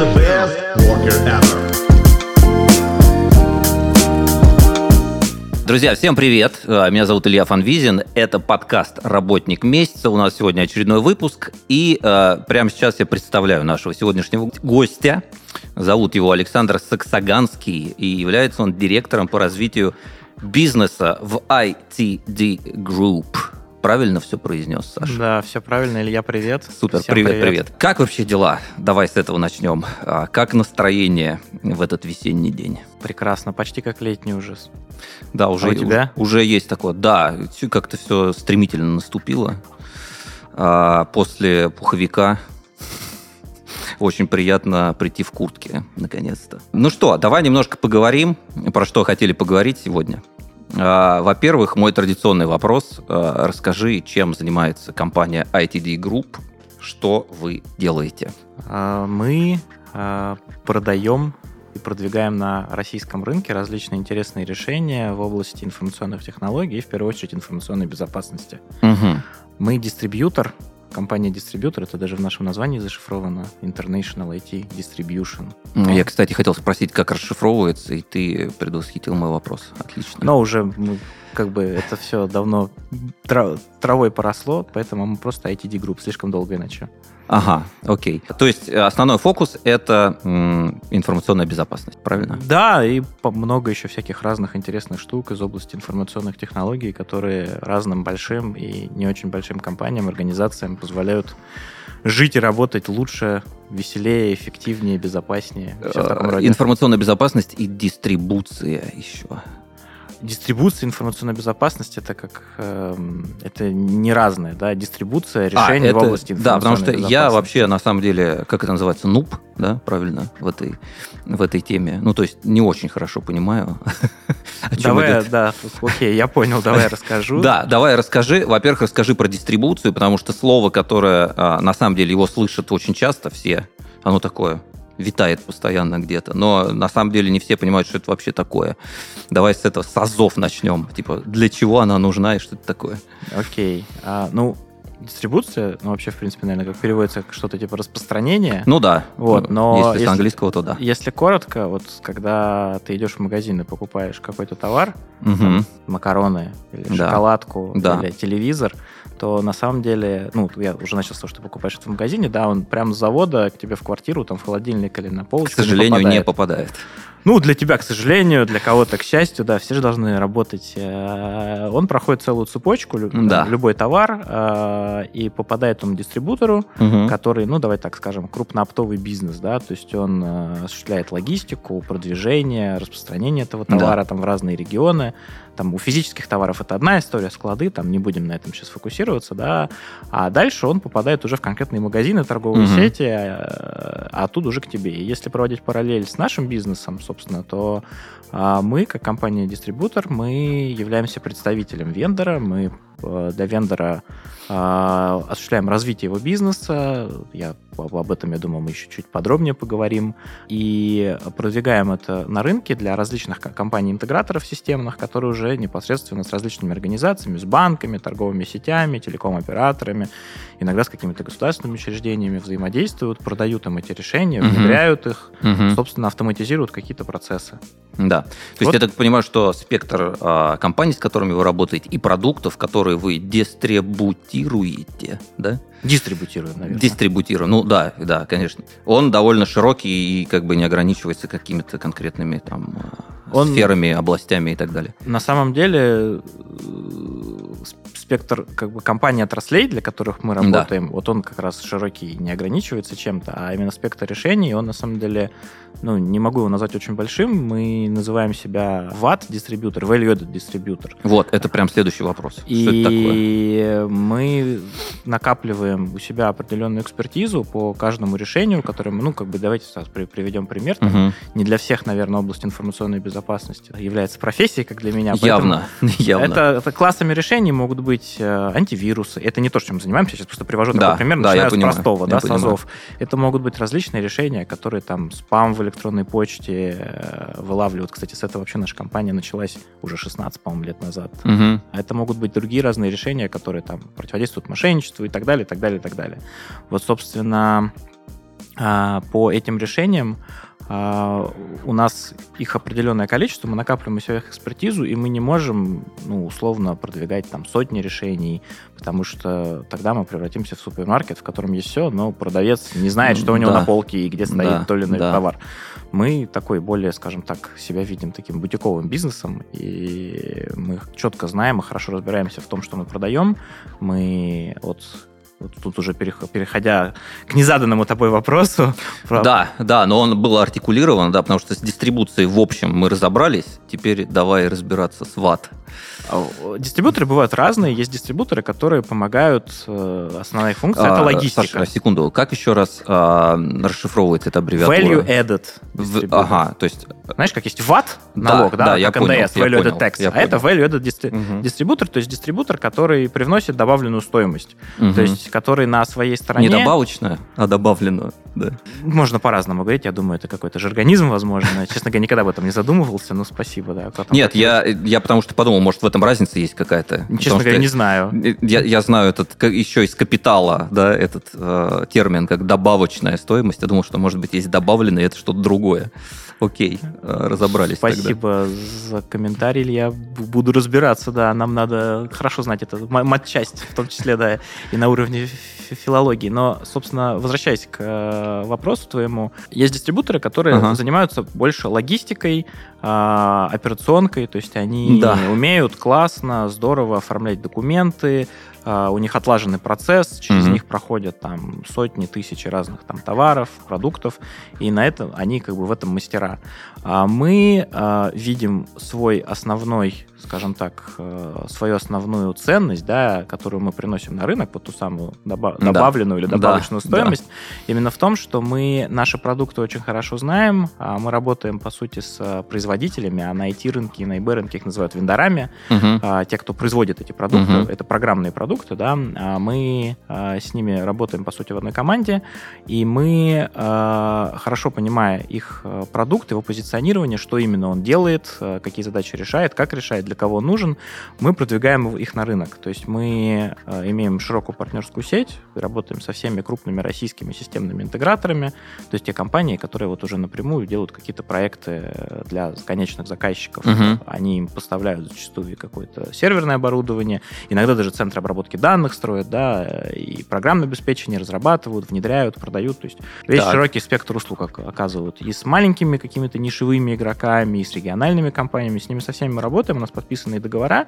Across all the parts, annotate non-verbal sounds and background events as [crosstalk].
the best worker ever. Друзья, всем привет! Э, Меня зовут Илья Фанвизин. Это подкаст «Работник месяца». У нас сегодня очередной выпуск. И э, прямо сейчас я представляю нашего сегодняшнего гостя. Зовут его Александр Саксаганский. И является он директором по развитию бизнеса в ITD Group. Правильно все произнес, Саша? Да, все правильно. Илья, привет. Супер, Всем привет, привет, Как вообще дела? Давай с этого начнем. А, Как настроение в этот весенний день? Прекрасно, почти как летний ужас. Да, уже, А у тебя? уже есть такое. Да, как-то все стремительно наступило. А, после пуховика [laughs] очень приятно прийти в куртке, наконец-то. Ну что, давай немножко поговорим, про что хотели поговорить сегодня. А, Во-первых, мой традиционный вопрос. А, Расскажи, чем занимается компания ITD Group, что вы делаете? А, Мы продаем и продвигаем на российском рынке различные интересные решения в области информационных технологий и, в первую очередь, информационной безопасности. Мгм. Мы дистрибьютор, компания-дистрибьютор, это даже в нашем названии зашифровано, International IT Distribution. Я, кстати, хотел спросить, как расшифровывается, и ты предвосхитил мой вопрос. Отлично. Но уже мы, как бы это все давно тра- травой поросло, поэтому мы просто ITD Group, слишком долго иначе. Ага, окей. То есть э, основной фокус это м, информационная безопасность, правильно? Да, и много еще всяких разных интересных штук из области информационных технологий, которые разным большим и не очень большим компаниям, организациям позволяют жить и работать лучше, веселее, эффективнее, безопаснее. Э. Информационная безопасность и дистрибуция еще. Дистрибуция информационной безопасности это как эм, это не разное, да, дистрибуция решений А, в это- области Да, потому что информационной я вообще, на самом деле, как это называется, нуб, да, правильно, в этой, в этой теме. Ну, то есть не очень хорошо понимаю, [laughs] о чем Давай, идет. да, окей, я понял, давай [laughs] расскажу. Да, давай расскажи. Во-первых, расскажи про дистрибуцию, потому что слово, которое а, на самом деле его слышат очень часто все, оно такое витает постоянно где-то, но на самом деле не все понимают, что это вообще такое. Давай с этого, с азов начнем. Типа, для чего она нужна и что это такое? Окей. А, ну, дистрибуция, ну, вообще, в принципе, наверное, как переводится как что-то типа распространение. Ну да. Вот, но Если, с если- английского, то да. Если коротко, вот когда ты идешь в магазин и покупаешь какой-то товар, Мгм. макароны или Да. шоколадку Да. или телевизор, то на самом деле, ну, я уже начал с того, что покупаешь это в магазине, да, он прям с завода к тебе в квартиру, там, в холодильник или на К полочку сожалению, не попадает. попадает. Ну, для тебя, к сожалению, для кого-то, к счастью, да, все же должны работать. Э, Он проходит целую цепочку, Да. любой товар, э, и попадает он дистрибутору, Мгм. который, ну, давай так скажем, крупнооптовый бизнес, да, то есть он э, осуществляет логистику, продвижение, распространение этого Да. товара там в разные регионы. Там у физических товаров это одна история, склады, там не будем на этом сейчас фокусироваться, да, а дальше он попадает уже в конкретные магазины, торговые Мгм. сети, э, а оттуда уже к тебе. И если проводить параллель с нашим бизнесом, собственно, то а, мы, как компания-дистрибутор, мы являемся представителем вендора, мы для вендора а, осуществляем развитие его бизнеса. Я об этом, я думаю, мы еще чуть подробнее поговорим. И продвигаем это на рынке для различных ко- компаний-интеграторов системных, которые уже непосредственно с различными организациями, с банками, торговыми сетями, телеком-операторами, иногда с какими-то государственными учреждениями взаимодействуют, продают им эти решения, внедряют их, Мгм. собственно, автоматизируют какие-то процессы. Да. То есть Вот. я так понимаю, что спектр а, компаний, с которыми вы работаете, и продуктов, которые вы дистрибутируете, да? Дистрибутируем, наверное. Дистрибутируем. Ну да, да, конечно. Он довольно широкий и как бы не ограничивается какими-то конкретными там а, Он- сферами, областями и так далее. На самом деле э, спектр как бы компаний отраслей, для которых мы работаем, вот он как раз широкий, не ограничивается чем-то, а именно спектр решений, он на самом деле, ну, не могу его назвать очень большим, мы называем себя VAT дистрибьютор, value added дистрибьютор. Вот, это прям следующий вопрос. Что это такое? И мы накапливаем у себя определенную экспертизу по каждому решению, которое мы, ну, как бы давайте сейчас при- приведем пример. Там, Мгм. Не для всех, наверное, область информационной безопасности является профессией, как для меня. Явно, [laughs] явно. Это, это классами решений могут быть э, антивирусы. Это не то, чем занимаемся. Сейчас просто привожу Да, такой пример. да, Начинаю с понимаю, простого, да, с понимаю. АЗОВ. Это могут быть различные решения, которые там спам в электронной почте э, вылавливают. Кстати, с этого вообще наша компания началась уже 16, по-моему, лет назад. А это могут быть другие разные решения, которые там противодействуют мошенничеству и так далее, и так далее, и так далее. Вот, собственно, а, по этим решениям а, у нас их определенное количество, мы накапливаем себе их экспертизу, и мы не можем, ну, условно, продвигать там сотни решений, потому что тогда мы превратимся в супермаркет, в котором есть все, но продавец не знает, что у него Да. на полке и где стоит Да, то или иной да. товар. Мы такой более, скажем так, себя видим таким бутиковым бизнесом, и мы четко знаем и хорошо разбираемся в том, что мы продаем. Мы вот вот тут уже перех- переходя к незаданному тобой вопросу. [laughs] про- Да, да, но он был артикулирован, да, потому что с дистрибуцией в общем мы разобрались. Теперь давай разбираться с ват. А, Дистрибуторы бывают разные. Есть дистрибуторы, которые помогают. э, Основная функция это А, логистика. Саша, секунду, как еще раз а, расшифровывается эта аббревиатура? Value added. В-. Ага, то есть... Знаешь, как есть VAT, Да, налог, да, да, я как понял, НДС, я value понял, added tax. я а это понял. value added дистри- Мгм. дистрибутор, то есть дистрибутор, который привносит добавленную стоимость. Мгм. То есть, который на своей стороне... Не добавочное, а добавлено. Да. Можно по-разному говорить. Я думаю, это какой-то жаргонизм, возможно. Честно говоря, никогда об этом не задумывался, но спасибо, да. потом Нет, я, я потому что подумал, может, в этом разница есть какая-то. Честно говоря, не знаю. Я, я знаю этот еще из капитала, да, этот э, термин как добавочная стоимость. Я думал, что может быть есть добавленное, это что-то другое. Окей, э, разобрались тогда. Спасибо за комментарий. Б- Буду разбираться, да. Нам надо хорошо знать это, матчасть, в том числе, да, и на уровне филологии. Но, собственно, возвращаясь к э, вопросу твоему, есть дистрибуторы, которые Ага. занимаются больше логистикой, а, операционкой, то есть они Да. умеют классно, здорово оформлять документы, а, у них отлаженный процесс, через Мгм. них проходят там сотни, тысячи разных там товаров, продуктов, и на это они как бы в этом мастера. А мы а, видим свой основной, скажем так, э, свою основную ценность, да, которую мы приносим на рынок, вот ту самую доба- Да. добавленную или Да, добавочную да. стоимость, именно в том, что мы наши продукты очень хорошо знаем, а мы работаем, по сути, с э, производителями, а на IT-рынке и на eBay рынке их называют вендорами, а, те, кто производит эти продукты, Мгм. это программные продукты, да, мы с ними работаем, по сути, в одной команде, и мы, хорошо понимая их а, продукт, его позиционирование, что именно он делает, а, какие задачи решает, как решает, для кого он нужен, мы продвигаем их на рынок. То есть мы а, имеем широкую партнерскую сеть, работаем со всеми крупными российскими системными интеграторами, то есть те компании, которые вот уже напрямую делают какие-то проекты для конечных заказчиков. Мгм. Они им поставляют зачастую какое-то серверное оборудование, иногда даже центры обработки данных строят, да, и программное обеспечение разрабатывают, внедряют, продают. То есть весь Так. широкий спектр услуг ок- оказывают. И с маленькими какими-то нишевыми игроками, и с региональными компаниями, с ними со всеми мы работаем, у нас подписаны договора,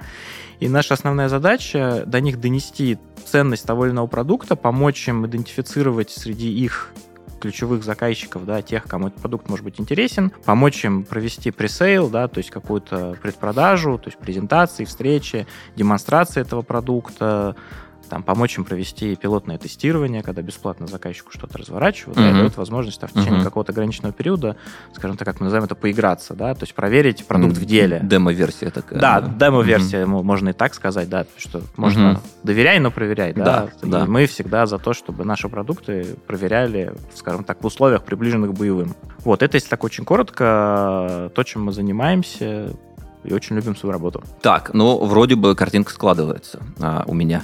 и наша основная задача до них донести ценность того или иного продукта, помочь им идентифицировать среди их ключевых заказчиков, да, тех, кому этот продукт может быть интересен, помочь им провести пресейл, да, то есть какую-то предпродажу, то есть презентации, встречи, демонстрации этого продукта, там, помочь им провести пилотное тестирование, когда бесплатно заказчику что-то разворачивают, да, и Мгм. дают возможность да, в течение Мгм. какого-то ограниченного периода, скажем так, как мы называем это, поиграться, да, то есть проверить продукт в деле. Демо-версия такая. Да, Мгм. демо-версия, мо- можно и так сказать, да, что можно Мгм. доверяй, но проверяй, да. Да, И да. мы всегда за то, чтобы наши продукты проверяли, скажем так, в условиях, приближенных к боевым. Вот, это, если так очень коротко, то, чем мы занимаемся, и очень любим свою работу. Так, ну, вроде бы картинка складывается а, у меня.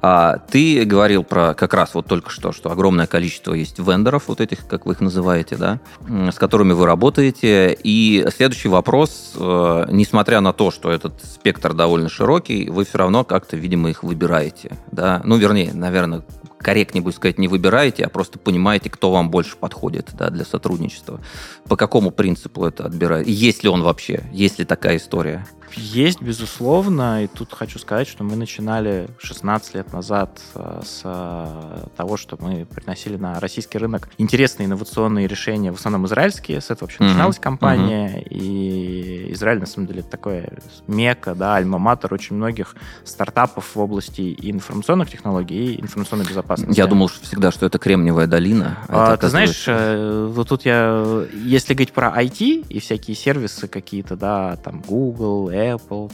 А, ты говорил про как раз вот только что, что огромное количество есть вендоров, вот этих, как вы их называете, да, с которыми вы работаете. И следующий вопрос, э, несмотря на то, что этот спектр довольно широкий, вы все равно как-то, видимо, их выбираете, да, ну, вернее, наверное, корректнее будет сказать, не выбираете, а просто понимаете, кто вам больше подходит да, для сотрудничества. По какому принципу это отбираете? Есть ли он вообще? Есть ли такая история? Есть, безусловно, и тут хочу сказать, что мы начинали 16 лет назад э, с э, того, что мы приносили на российский рынок интересные инновационные решения, в основном израильские, с этого вообще Мгм. начиналась компания, и Израиль, на самом деле, это такое мека, да, альма-матер очень многих стартапов в области информационных технологий, и информационной безопасности. Я думал что всегда, что это Кремниевая долина. А, это ты знаешь, оказывается- э, вот тут я, если говорить про IT и всякие сервисы какие-то, да, там Google, Apple,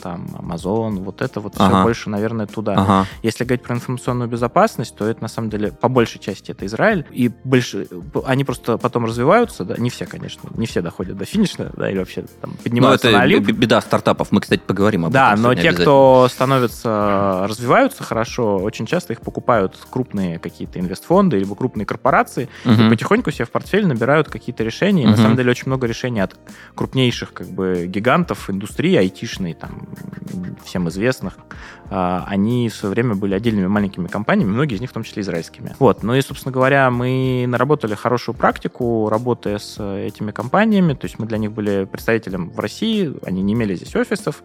там, Amazon, вот это вот Ага. все больше, наверное, туда. Ага. Если говорить про информационную безопасность, то это на самом деле по большей части это Израиль. И больше они просто потом развиваются, да, не все, конечно, не все доходят до финиша, да, или вообще там Ну, поднимаются это на Олимп. беда стартапов. Мы, кстати, поговорим об Да, этом. но сегодня те, кто становятся, развиваются хорошо, очень часто их покупают крупные какие-то инвестфонды либо крупные корпорации, и Мгм. потихоньку себе в портфель набирают какие-то решения. И на самом деле очень много решений от крупнейших как бы гигантов индустрии, айтишной, там, всем известных. А, Они в свое время были отдельными маленькими компаниями, многие из них в том числе израильскими. Вот. Ну и, собственно говоря, мы наработали хорошую практику, работая с э, этими компаниями. То есть мы для них были представителем в России, они не имели здесь офисов.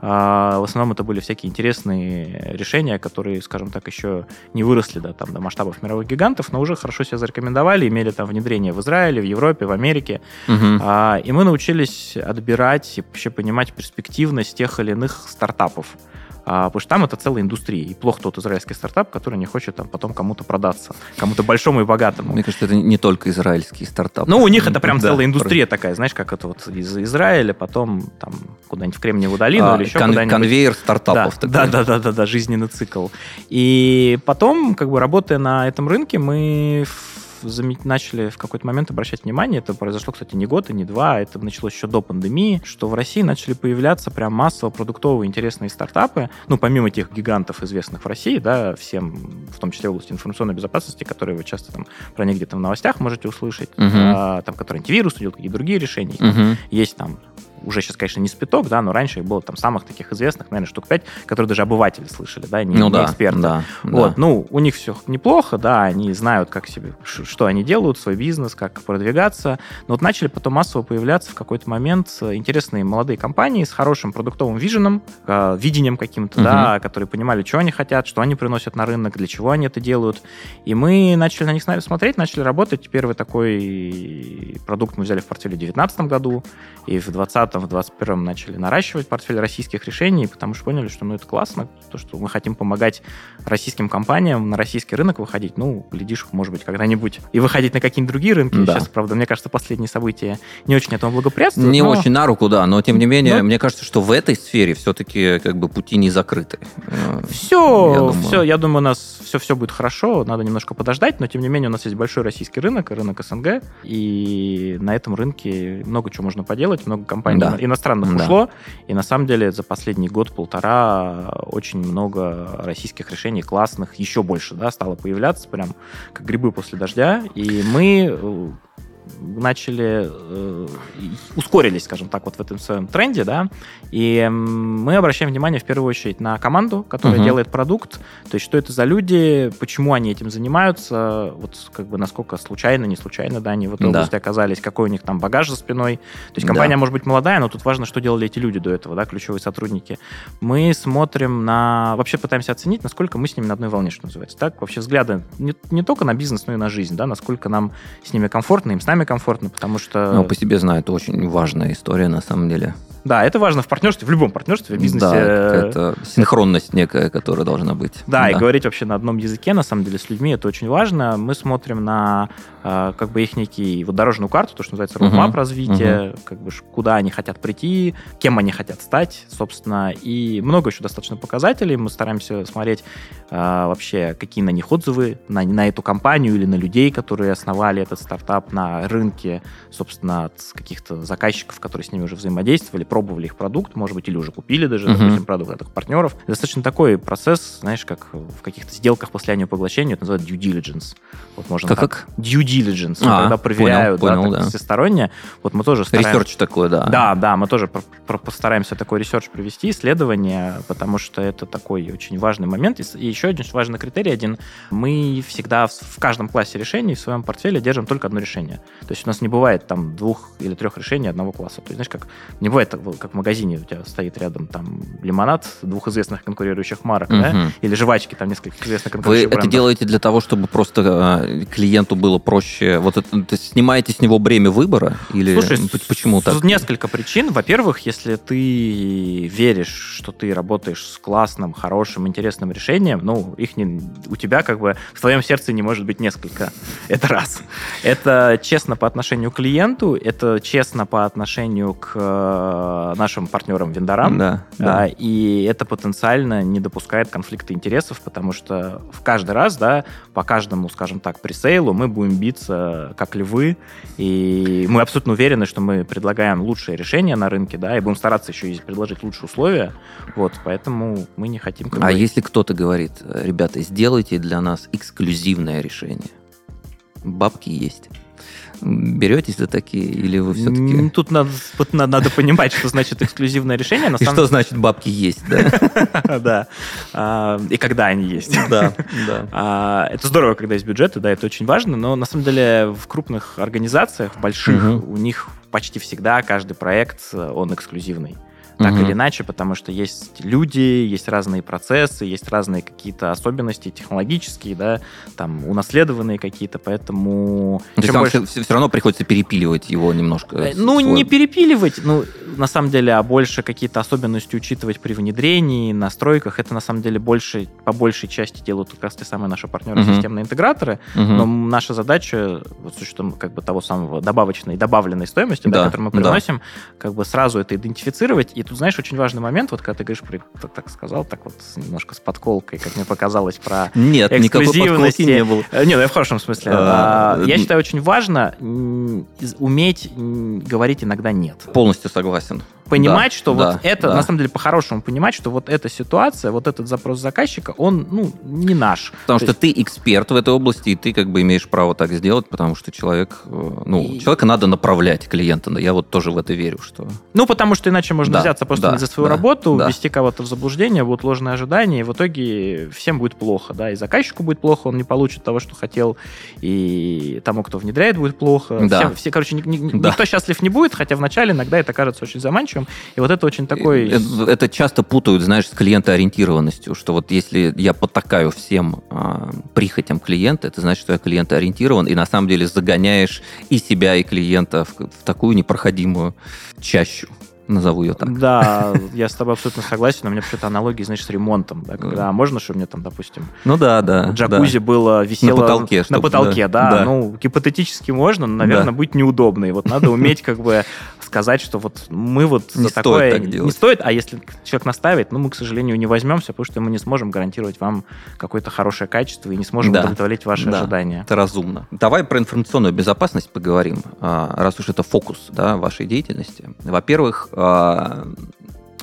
А, В основном это были всякие интересные решения, которые, скажем так, еще не выросли до, там, до масштабов мировых гигантов, но уже хорошо себя зарекомендовали, имели там внедрение в Израиле, в Европе, в Америке. А, И мы научились отбирать и вообще понимать перспективность тех или иных стартапов. А, Потому что там это целая индустрия. И плохо тот израильский стартап, который не хочет там потом кому-то продаться. Кому-то большому и богатому. Мне кажется, это не только израильский стартап. Ну, у них это прям Да. целая индустрия такая, знаешь, как это вот из Израиля, потом там куда-нибудь в Кремниевую долину А, или еще кон- куда-нибудь. Конвейер стартапов. Да, такой. да, да, да, да, да, жизненный цикл. И потом, как бы работая на этом рынке, мы начали в какой-то момент обращать внимание, это произошло, кстати, не год и не два, это началось еще до пандемии, что в России начали появляться прям массово продуктовые интересные стартапы, ну, помимо тех гигантов, известных в России, да, всем, в том числе в области информационной безопасности, которые вы часто там про них где-то в новостях можете услышать, Мгм. а, там, которые антивирус делают, какие другие решения. Мгм. Есть там уже сейчас, конечно, не спиток, да, но раньше их было там самых таких известных, наверное, штук пять, которые даже обыватели слышали, да, не, Ну не да, эксперты. да, Вот, да. ну, у них все неплохо, да, они знают, как себе, что они делают, свой бизнес, как продвигаться. Но вот начали потом массово появляться в какой-то момент э, интересные молодые компании с хорошим продуктовым виженом, э, видением каким-то, да, которые понимали, что они хотят, что они приносят на рынок, для чего они это делают. И мы начали на них смотреть, начали работать. Первый такой продукт мы взяли в портфеле в 2019 году, и в 2020, в 2021 начали наращивать портфель российских решений, потому что поняли, что ну, это классно, то, что мы хотим помогать российским компаниям на российский рынок выходить. Ну, глядишь, может быть, когда-нибудь и выходить на какие-нибудь другие рынки. Да. Сейчас, правда, мне кажется, последние события не очень этому благоприятствуют. Не но- очень на руку, да, но тем не менее, Ну- мне кажется, что в этой сфере все-таки как бы пути не закрыты. Все, Я думаю. все, я думаю, у нас все, все будет хорошо, надо немножко подождать, но тем не менее у нас есть большой российский рынок, рынок СНГ, и на этом рынке много чего можно поделать, много компаний Да. иностранных Да. ушло, и на самом деле за последний год-полтора очень много российских решений классных, еще больше, да, стало появляться, прям как грибы после дождя, и мы э, начали, э, ускорились, скажем так, вот в этом своем тренде, да, и мы обращаем внимание в первую очередь на команду, которая Мгм. делает продукт, то есть что это за люди, почему они этим занимаются, вот как бы насколько случайно, не случайно, да, они в этой Да. области оказались, какой у них там багаж за спиной. То есть Да. компания может быть молодая, но тут важно, что делали эти люди до этого, да, ключевые сотрудники. Мы смотрим на... Вообще пытаемся оценить, насколько мы с ними на одной волне, что называется. Так, вообще взгляды не, не только на бизнес, но и на жизнь, да, насколько нам с ними комфортно, им с нами комфортно, потому что... Ну, по себе знаю, это очень важная история на самом деле. Да, это важно в партнерстве, в любом партнерстве, в бизнесе. Да, какая-то синхронность некая, которая должна быть. Да, и говорить вообще на одном языке, на самом деле, с людьми, это очень важно. Мы смотрим на э, как бы их некий вот дорожную карту, то, что называется roadmap Мгм. развития, как бы куда они хотят прийти, кем они хотят стать, собственно, и много еще достаточно показателей. Мы стараемся смотреть э, вообще, какие на них отзывы, на, на эту компанию или на людей, которые основали этот стартап на рынке, собственно, от каких-то заказчиков, которые с ними уже взаимодействовали, пробовали их продукт, может быть, или уже купили даже, Мгм. допустим, продукт от их партнеров. Достаточно такой процесс, знаешь, как в каких-то сделках после поглощения, это называют due diligence. Вот можно Как, так. как? Due diligence, А, когда проверяют понял, да, понял, так да. всесторонне. Вот мы тоже стараемся... Research такой, да. Да, да, мы тоже про- про- постараемся такой research провести, исследование, потому что это такой очень важный момент. И еще один важный критерий один. Мы всегда в, в каждом классе решений в своем портфеле держим только одно решение. То есть у нас не бывает там двух или трех решений одного класса. То есть, знаешь, как не бывает, как в магазине у тебя стоит рядом там лимонад двух известных конкурирующих марок, да? Мгм. или жвачки там несколько известных Вы конкурирующих это брендов. делаете для того, чтобы просто э, клиенту было проще. Вот это, то есть снимаете с него бремя выбора? Или Слушай, почему так? Несколько причин. Во-первых, если ты веришь, что ты работаешь с классным, хорошим, интересным решением, ну, их не, у тебя как бы в твоем сердце не может быть несколько. [laughs] Это раз. Это честно по отношению к клиенту, это честно по отношению к э, нашим партнерам-вендорам. Да, А, да. И это потенциально не допускает конфликта интересов, потому что в каждый раз, да, по каждому, скажем так, пресейлу мы будем биться как львы, и мы абсолютно уверены, что мы предлагаем лучшее решение на рынке, да, и будем стараться еще и предложить лучшие условия, вот, поэтому мы не хотим... А если кто-то говорит, ребята, сделайте для нас эксклюзивное решение, бабки есть. Беретесь за такие или вы все-таки... Тут надо, на- надо понимать, что значит эксклюзивное решение. На И самом что значит бабки есть, да? [laughs] да. А, И когда они есть. [laughs] Да, да. А, Это здорово, когда есть бюджеты, да, это очень важно, но на самом деле в крупных организациях, в больших, у них почти всегда каждый проект, э, он эксклюзивный. Так Мгм. или иначе, потому что есть люди, есть разные процессы, есть разные какие-то особенности технологические, да, там унаследованные какие-то, поэтому... То есть больше- все, равно приходится перепиливать его немножко. Э, Ну, свой- не перепиливать, ну, на самом деле, а больше какие-то особенности учитывать при внедрении, настройках. Это, на самом деле, больше, по большей части делают как раз те самые наши партнеры, Мгм. системные интеграторы. Мгм. Но наша задача, вот с учетом как бы того самого добавочной, добавленной стоимости, да, Да, которую мы да. приносим, как бы сразу это идентифицировать. И тут, знаешь, очень важный момент, вот когда ты говоришь, про, так, так сказал, так вот немножко с подколкой, как мне показалось, про Нет, никакой подколки не было. Э, Не, ну я в хорошем смысле. А, А, Я считаю, очень важно уметь говорить иногда нет. Полностью согласен. Понимать, Да, что да, вот это, да. на самом деле, по-хорошему понимать, что вот эта ситуация, вот этот запрос заказчика, он, ну, не наш. Потому То что ты эксперт в этой области, и ты как бы имеешь право так сделать, потому что человек, э, ну, И- человека надо направлять клиента. Я вот тоже в это верю, что... Ну, потому что иначе можно Да, взяться просто да, за свою да, работу, да. ввести кого-то в заблуждение, будут ложные ожидания, и в итоге всем будет плохо, да, и заказчику будет плохо, он не получит того, что хотел, и тому, кто внедряет, будет плохо. Да. Всем- все, короче, ни- ни- Да. никто счастлив не будет, хотя вначале иногда это кажется очень заманчивым, и вот это очень такой... Это, это часто путают, знаешь, с клиентоориентированностью, что вот если я потакаю всем а, прихотям клиента, это значит, что я клиентоориентирован, и на самом деле загоняешь и себя, и клиента в, в такую непроходимую чащу, назову ее так. Да, я с тобой абсолютно согласен, но у меня почему-то аналогии, знаешь, с ремонтом, да, когда можно, что мне там, допустим, Ну да, да. джакузи было, висело... потолке, На потолке, да, да, да. Ну, гипотетически можно, но, наверное, Да. будет неудобно. И вот надо уметь как бы сказать, что вот мы вот Не за такое... так Не делать. стоит, а если человек настаивает, ну, мы, к сожалению, не возьмемся, потому что мы не сможем гарантировать вам какое-то хорошее качество и не сможем Да. удовлетворить ваши Да. ожидания. Это разумно. Давай про информационную безопасность поговорим, а, раз уж это фокус да, вашей деятельности. Во-первых, а,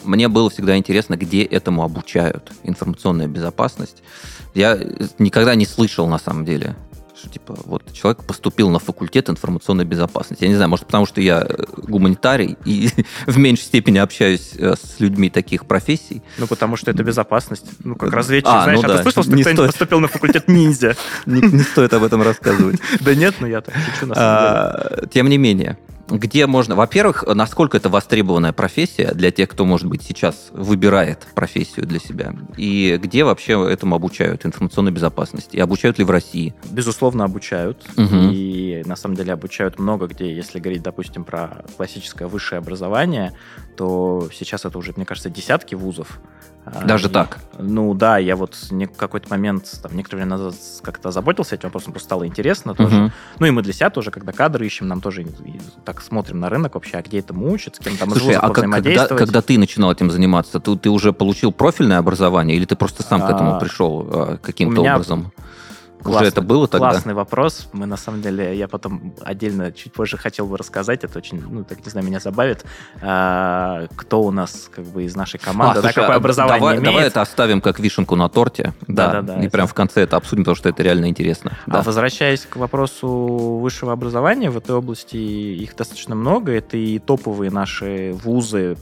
мне было всегда интересно, где этому обучают. Информационная безопасность. Я никогда не слышал, на самом деле, что типа вот человек поступил на факультет информационной безопасности. Я не знаю, может потому что я э, гуманитарий и [laughs] в меньшей степени общаюсь э, с людьми таких профессий. Ну, потому что это безопасность. Ну, как разведчик, А, знаешь, ну а да, ты слышал, что не кто-нибудь стоит. поступил на факультет [laughs] ниндзя? Не, не стоит об этом рассказывать. [laughs] Да нет, ну я так шучу, на самом деле. А, Тем не менее, где можно... Во-первых, насколько это востребованная профессия для тех, кто, может быть, сейчас выбирает профессию для себя, и где вообще этому обучают информационной безопасности, и обучают ли в России? Безусловно, обучают. Мгм. И на самом деле обучают много где. Если говорить, допустим, про классическое высшее образование, то сейчас это уже, мне кажется, десятки вузов. А, Даже и- так? Ну да, я вот не- какой-то момент, там, некоторое время назад как-то заботился этим вопросом, просто стало интересно тоже. Мгм. Ну и мы для себя тоже, когда кадры ищем, нам тоже так смотрим на рынок вообще, а где этому учат, с кем там из Слушай, вузов а как- когда, когда ты начинал этим заниматься, ты, ты уже получил профильное образование, или ты просто сам к этому А, пришел а, каким-то у образом? Уже Классный- это было тогда? Классный вопрос. Мы, на самом деле, я потом отдельно чуть позже хотел бы рассказать. Это очень, ну, так, не знаю, меня забавит. А, кто у нас, как бы, из нашей команды, А, да, слушай, какое а образование давай, имеет. давай это оставим как вишенку на торте. Да, да, да, И это- прям в конце это обсудим, потому что это реально интересно. А Да. возвращаясь к вопросу высшего образования, в этой области их достаточно много. Это и топовые наши вузы,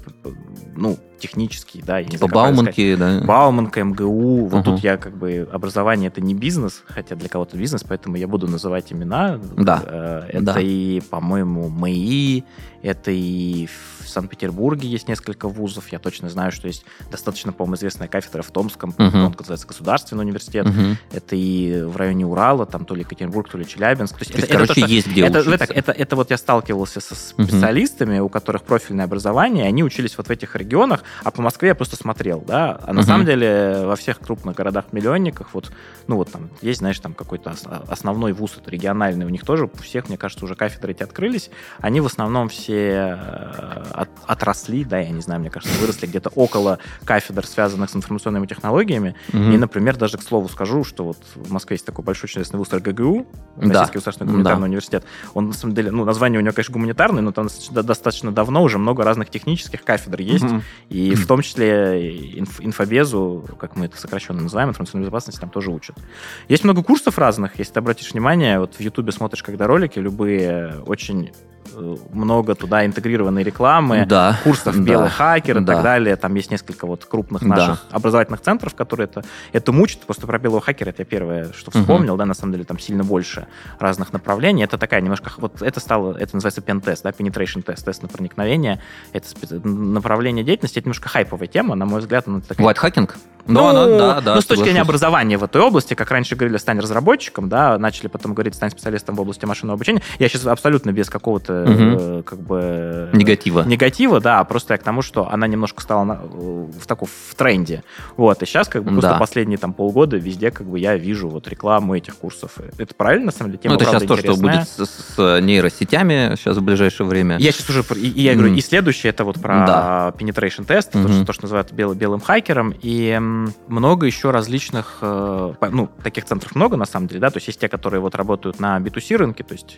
ну, технические, да, я Типа знаю, Бауманки, да. Бауманка, МГУ. Вот Мгм. тут я как бы образование это не бизнес, хотя для кого-то бизнес, поэтому я буду называть имена. Да. Э, Это Да. и, по-моему, МАИ, это и в Санкт-Петербурге есть несколько вузов. Я точно знаю, что есть достаточно, по-моему, известная кафедра в Томском, Мгм. он называется Государственный университет. Мгм. Это и в районе Урала, там то ли Екатеринбург, то ли Челябинск. То есть, То есть, это, это короче, то, что- есть где это, учиться. это, это, это вот я сталкивался со специалистами, у которых профильное образование, они учились вот в этих регионах, А по Москве я просто смотрел, да. А на Мгм. самом деле во всех крупных городах-миллионниках вот, ну вот там есть, знаешь, там какой-то ос- основной вуз, это региональный, у них тоже у всех, мне кажется, уже кафедры эти открылись. Они в основном все э, от- отросли, да, я не знаю, мне кажется, выросли где-то около кафедр, связанных с информационными технологиями. Мгм. И, например, даже к слову скажу, что вот в Москве есть такой большой чудесный вуз РГГУ, Да. Российский государственный гуманитарный университет. Он, на самом деле, ну, название у него, конечно, гуманитарный, но там достаточно, давно уже много разных технических кафедр есть. Мгм. И в том числе инф- инфобезу, как мы это сокращенно называем, информационную безопасность, там тоже учат. Есть много курсов разных, если ты обратишь внимание, вот в Ютубе смотришь, когда ролики, любые очень много туда интегрированной рекламы, Да. курсов Да. белый хакер и Да. так далее. Там есть несколько вот крупных Да. наших образовательных центров, которые это, это мучат. Просто про белого хакера это я первое, что вспомнил, да, на самом деле там сильно больше разных направлений. Это такая немножко, вот это стало, это называется пентест, да, penetration тест, тест на проникновение. Это направление деятельности, это немножко хайповая тема, на мой взгляд, она такая White-хакинг? ну, Да, она- да, да. ну, с точки зрения образования в этой области, как раньше говорили, стань разработчиком, да, начали потом говорить, стань специалистом в области машинного обучения. Я сейчас абсолютно без какого-то, Э, как бы... Негатива. Негатива, да, а просто я к тому, что она немножко стала на- в таком в тренде. Вот, и сейчас как бы просто Да. последние там полгода везде как бы я вижу вот рекламу этих курсов. Это правильно, на самом деле, тема Ну, это сейчас правда то, что интересная. будет с, с нейросетями сейчас в ближайшее время. Я сейчас уже, и, и я говорю, Мгм. и следующее, это вот про Да. penetration тест, то, Мгм. что, то, что называют бел- белым хакером, и много еще различных, э, ну, таких центров много, на самом деле, да, то есть есть те, которые вот работают на B2C рынке, то есть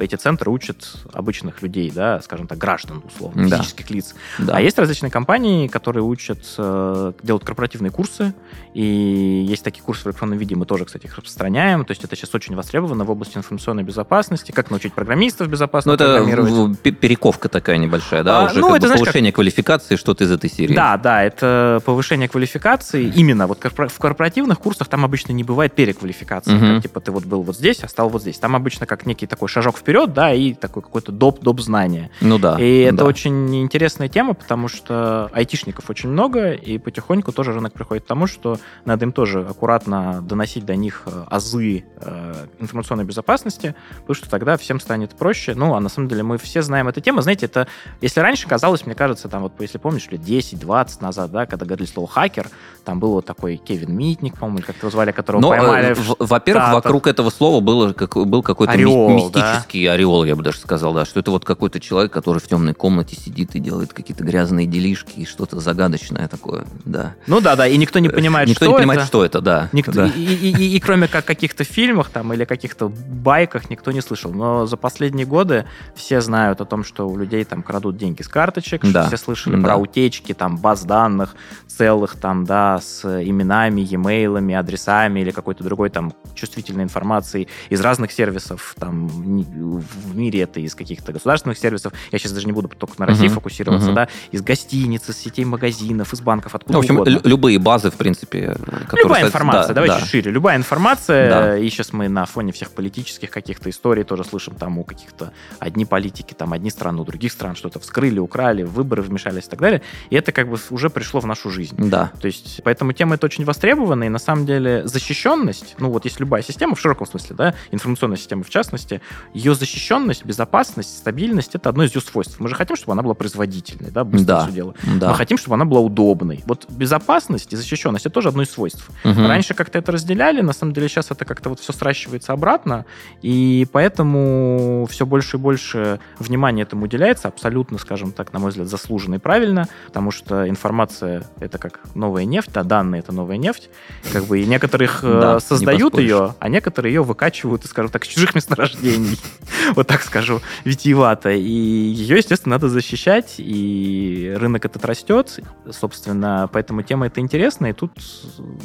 эти центры учат обычных людей, да, скажем так, граждан, условно, Да. физических лиц. Да. А есть различные компании, которые учат, э, делают корпоративные курсы, и есть такие курсы в электронном виде, мы тоже, кстати, их распространяем, то есть это сейчас очень востребовано в области информационной безопасности, как научить программистов безопасно Ну, это программировать. перековка такая небольшая, да, А, уже ну, как это, знаешь, повышение квалификации, что-то из этой серии. Да, да, это повышение квалификации. Именно вот в корпоративных курсах там обычно не бывает переквалификации. Мгм. Как, типа ты вот был вот здесь, а стал вот здесь. Там обычно как некий такой шажок вперед, да, и такой какой-то доп, доп знания. Ну да. И это да. очень интересная тема, потому что айтишников очень много, и потихоньку тоже рынок приходит к тому, что надо им тоже аккуратно доносить до них э, азы э, информационной безопасности, потому что тогда всем станет проще. Ну, а на самом деле мы все знаем эту тему. Знаете, это, если раньше казалось, мне кажется, там вот, если помнишь, лет 10-20 назад, да, когда говорили слово хакер, там был вот такой Кевин Митник, по-моему, как его звали, которого Но, поймали. э, в- во-первых, вокруг этого слова было, как, был какой-то Ореол, да? мистический ореол, я бы даже сказал, да, что это вот какой-то человек, который в темной комнате сидит и делает какие-то грязные делишки и что-то загадочное такое, да. Ну да, да, и никто не понимает, Никто что не понимает, это. что это, да. Никто, да. и, и- и- и кроме как каких-то фильмах там или каких-то байках никто не слышал. Но за последние годы все знают о том, что у людей там крадут деньги с карточек, Да. все слышали Да. про утечки там баз данных целых там, да, с именами, e-mailами, адресами или какой-то другой там чувствительной информацией из разных сервисов там в мире это из каких-то государственных сервисов. Я сейчас даже не буду только на России Мгм. фокусироваться, Мгм. да, из гостиниц, из сетей магазинов, из банков, откуда Ну, в общем, угодно. лю- любые базы, в принципе, которые... Любая информация, да, давай да. шире. Любая информация, Да. и сейчас мы на фоне всех политических каких-то историй тоже слышим, там у каких-то одни политики, там одни страны, у других стран что-то вскрыли, украли, выборы вмешались и так далее. И это как бы уже пришло в нашу жизнь. Да. То есть, поэтому тема эта очень востребована, и на самом деле защищенность, ну вот есть любая система, в широком смысле, да, информационная система в частности, ее защищенность, безопасность, стабильность, это одно из ее свойств. Мы же хотим, чтобы она была производительной, да, быстро Да. все дело. Да. Мы хотим, чтобы она была удобной. Вот безопасность и защищенность это тоже одно из свойств. Мгм. Раньше как-то это разделяли, на самом деле сейчас это как-то вот все сращивается обратно, и поэтому все больше и больше внимания этому уделяется, абсолютно, скажем так, на мой взгляд, заслуженно и правильно, потому что информация — это как новая нефть, а данные — это новая нефть, как бы, и некоторые их э, создают ее, а некоторые ее выкачивают, скажем так, с чужих месторождений, [laughs] вот так скажу, витиевато, и ее, естественно, надо защищать, и рынок этот растет, собственно, поэтому тема эта интересная, и тут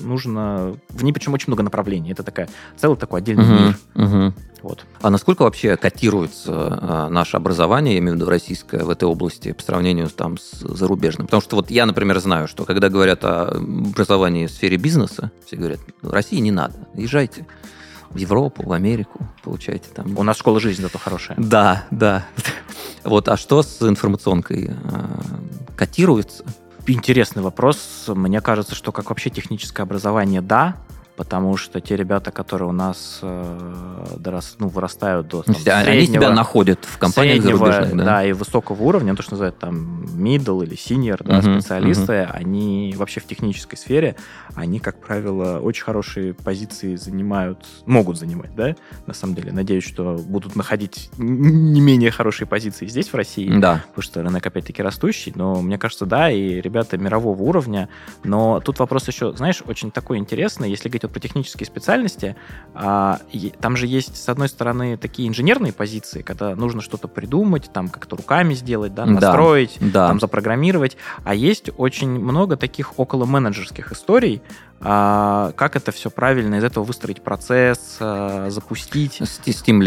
нужно... В ней причем очень много направлений. Это такая целый такой отдельный Мгм. мир. Мгм. Вот. А насколько вообще котируется а, наше образование, я имею в виду российское, в этой области по сравнению там, с зарубежным? Потому что вот я, например, знаю, что когда говорят о образовании в сфере бизнеса, все говорят, России не надо, езжайте в Европу, в Америку, получайте там. У нас школа жизни зато хорошая. Да, да. [laughs] Вот, а что с информационкой? А, Котируется? Интересный вопрос. Мне кажется, что как вообще техническое образование, да, потому что те ребята, которые у нас э, дорос, ну, вырастают до То там, есть они среднего- себя находят в компаниях среднего, зарубежных, да? и высокого уровня, ну, то, что называют там middle или senior, да, Мгм, специалисты, они вообще в технической сфере, они, как правило, очень хорошие позиции занимают, могут занимать, да, на самом деле. Надеюсь, что будут находить не менее хорошие позиции здесь, в России, Да. потому что рынок опять-таки растущий, но мне кажется, да, и ребята мирового уровня, но тут вопрос еще, знаешь, очень такой интересный, если говорить вот про технические специальности, а, е- там же есть, с одной стороны, такие инженерные позиции, когда нужно что-то придумать, там как-то руками сделать, да, Да. настроить, Да. там запрограммировать, а есть очень много таких около менеджерских историй, как это все правильно из этого выстроить процесс, а, запустить. С, с тем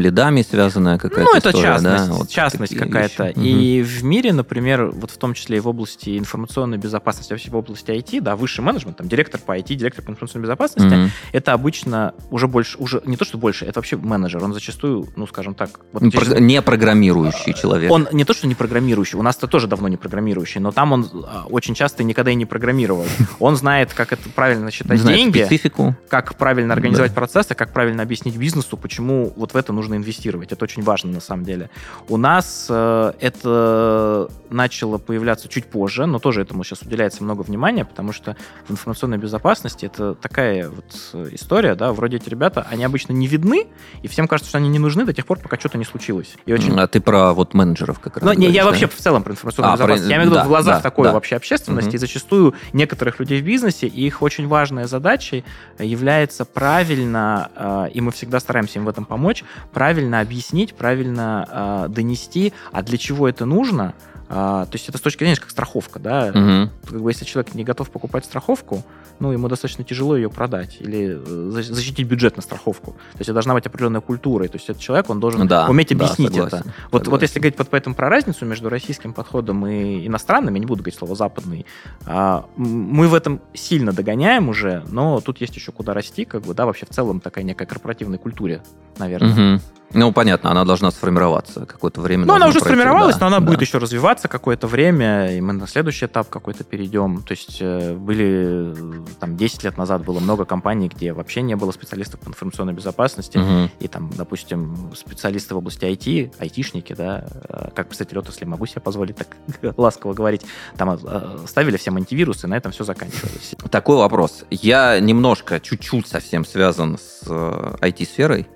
лидами связанная какая-то Ну, это история, частность, да? Вот частность какая-то. вещи. И в мире, например, вот в том числе и в области информационной безопасности, вообще в области IT, да, высший менеджмент, там, директор по IT, директор по информационной безопасности, Мгм. это обычно уже больше, уже не то, что больше, это вообще менеджер. Он зачастую, ну, скажем так... вот Ну, здесь- про- Не программирующий человек. он не то, что не программирующий, у нас-то тоже давно не программирующий, но там он а, очень часто никогда и не программировал. Он знает, как это правильно считать Знает деньги, специфику. как правильно организовать процессы, как правильно объяснить бизнесу, почему вот в это нужно инвестировать. Это очень важно на самом деле. У нас э, это начало появляться чуть позже, но тоже этому сейчас уделяется много внимания, потому что в информационной безопасности это такая вот э, история, да, вроде эти ребята, они обычно не видны, и всем кажется, что они не нужны до тех пор, пока что-то не случилось. И очень А ты про вот менеджеров как раз ну, не, я говоришь, да? вообще в целом про информационную А, про- безопасность. Я имею в виду да, в глазах да, такой да. вообще общественности. Мгм. И зачастую некоторых людей в бизнесе, и их очень важная задача является правильно, э, и мы всегда стараемся им в этом помочь, правильно объяснить, правильно э, донести, а для чего это нужно. А, то есть это с точки зрения, как страховка, да, Мгм. как бы если человек не готов покупать страховку, ну, ему достаточно тяжело ее продать или э, за- защитить бюджет на страховку. То есть это должна быть определенная культура. И То есть этот человек, он должен Да, уметь да, объяснить согласен, это. Вот, вот согласен. если говорить вот поэтому про разницу между российским подходом и иностранным, я не буду говорить слово западный, а, мы в этом сильно догоняем уже, но тут есть еще куда расти, как бы, да, вообще в целом такая некая корпоративная культуре, наверное. Мгм. Ну, понятно, она должна сформироваться какое-то время. Ну, она уже пройти, сформировалась, да, но она да. будет еще развиваться какое-то время, и мы на следующий этап какой-то перейдем. То есть э, были, э, там, 10 лет назад было много компаний, где вообще не было специалистов по информационной безопасности, Мгм. и там, допустим, специалисты в области IT, айтишники, да, э, как представитель отрасли могу себе позволить так [laughs] ласково говорить, там ставили всем антивирусы, и на этом все заканчивалось. Такой вопрос. Я немножко, чуть-чуть совсем связан с IT-сферой.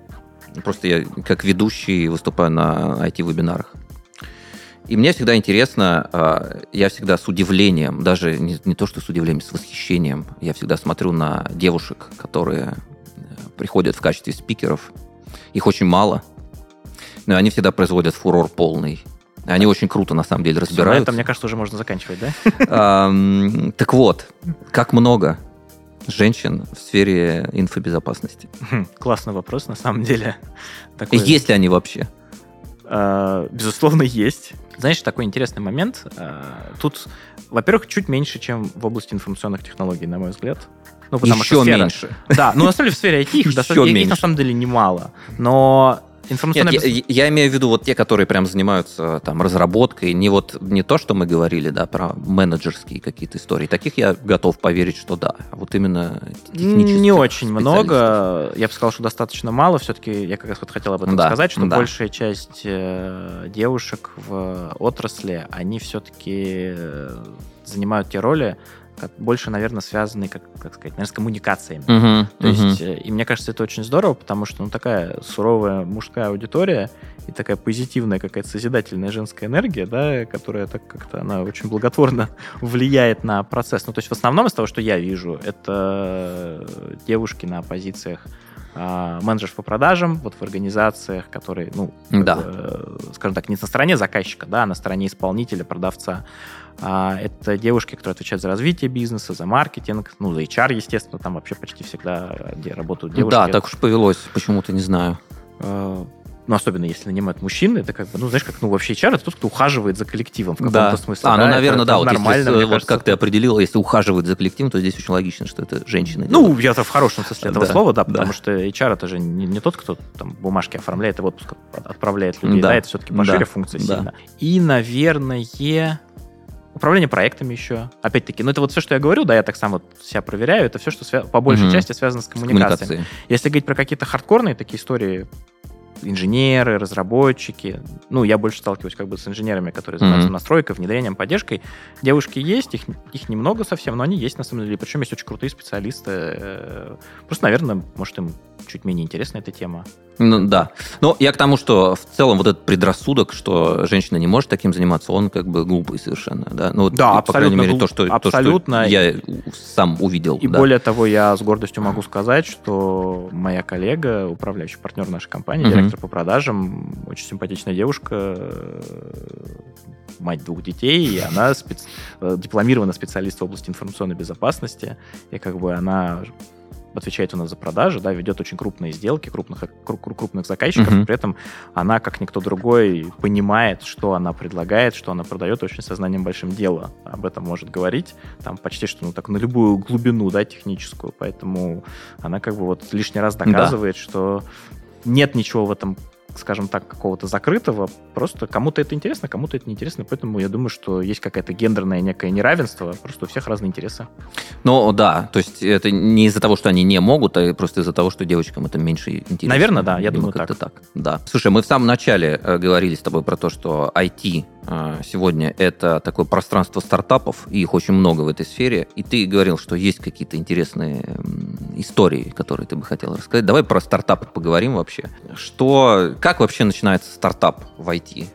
Просто я как ведущий выступаю на IT-вебинарах. И мне всегда интересно, э, я всегда с удивлением, даже не, не то, что с удивлением, с восхищением, я всегда смотрю на девушек, которые э, приходят в качестве спикеров. Их очень мало, но они всегда производят фурор полный. Они очень круто, на самом деле, Всё, на разбираются. этом, мне кажется, уже можно заканчивать, да? Так вот, как много женщин в сфере инфобезопасности? Хм, Классный вопрос, на самом деле. Такой- Есть ли они вообще? А, Безусловно, есть. Знаешь, такой интересный момент. А, Тут, во-первых, чуть меньше, чем в области информационных технологий, на мой взгляд. Ну, потому Еще что сфера- меньше. Да, ну на самом деле в сфере IT их, Еще достаточно- их меньше. на самом деле немало. Но Нет, информационная... я, я имею в виду вот те, которые прям занимаются там разработкой, не вот не то, что мы говорили, да, про менеджерские какие-то истории. Таких я готов поверить, что да. Вот именно технических Не очень много. Я бы сказал, что достаточно мало. Все-таки я как раз вот хотел об этом Да, сказать, что да. большая часть э, девушек в отрасли, они все-таки занимают те роли, как больше, наверное, связанные, как, как сказать, наверное, с коммуникациями. Мгм, То мгм. есть, э, и мне кажется, это очень здорово, потому что, ну, такая суровая мужская аудитория и такая позитивная какая-то созидательная женская энергия, да, которая так как-то, она очень благотворно [laughs] влияет на процесс. Ну, то есть, в основном из того, что я вижу, это девушки на позициях а, менеджеров по продажам, вот в организациях, которые, ну, Да. бы, э, скажем так, не на стороне заказчика, да, а на стороне исполнителя, продавца. А, это девушки, которые отвечают за развитие бизнеса, за маркетинг, ну, за HR, естественно, там вообще почти всегда, где работают девушки. Да, так уж повелось, почему-то не знаю. Э, ну, особенно если нанимают мужчин, это как бы, ну, знаешь, как, ну, вообще HR это тот, кто ухаживает за коллективом в каком-то смысле. А, ну, да, наверное, это- да. Вот, если нормально, мне вот кажется. как ты определил, если ухаживает за коллективом, то здесь очень логично, что это женщина. Ну, я-то в хорошем смысле этого Да, слова, да, да. потому что HR это же не, не тот, кто там бумажки оформляет и в отпуск от- отправляет людей, Да, да, это все-таки пошире да, функция да. сильно. И, наверное, управление проектами еще. Опять-таки, ну это вот все, что я говорю, да, я так сам вот себя проверяю, это все, что свя- по большей Мгм. части связано с коммуникацией. Если говорить про какие-то хардкорные такие истории, инженеры, разработчики, ну, я больше сталкиваюсь как бы с инженерами, которые занимаются Мгм. настройкой, внедрением, поддержкой. Девушки есть, их, их немного совсем, но они есть на самом деле. Причем есть очень крутые специалисты. э, Просто, наверное, может, им чуть менее интересна эта тема. Ну, да. Но я к тому, что в целом вот этот предрассудок, что женщина не может таким заниматься, он как бы глупый совершенно. Да, ну, вот, Да, по крайней мере, глуп- то, что, то, абсолютно. что я сам увидел. И да. более того, я с гордостью могу сказать, что моя коллега, управляющий партнер нашей компании, Мгм. Директор по продажам, очень симпатичная девушка, э, мать двух детей, и она спец- э, дипломированный специалист в области информационной безопасности, и как бы она отвечает у нас за продажи, да, ведет очень крупные сделки, крупных, кру- кру- крупных заказчиков, Мгм. при этом она, как никто другой, понимает, что она предлагает, что она продает, очень сознанием большим дела об этом может говорить, там почти что, ну, так, на любую глубину, да, техническую, поэтому она как бы вот лишний раз доказывает, что нет ничего в этом скажем так, какого-то закрытого. Просто кому-то это интересно, кому-то это неинтересно. Поэтому я думаю, что есть какое-то гендерное некое неравенство. Просто у всех разные интересы. Ну, да, то есть это не из-за того, что они не могут, а просто из-за того, что девочкам это меньше интересно. Наверное, да, я думаю, как-то так. Да. Слушай, мы в самом начале э, говорили с тобой про то, что IT сегодня это такое пространство стартапов, и их очень много в этой сфере, и ты говорил, что есть какие-то интересные истории, которые ты бы хотел рассказать. Давай про стартапы поговорим вообще. Что, как вообще начинается стартап в IT?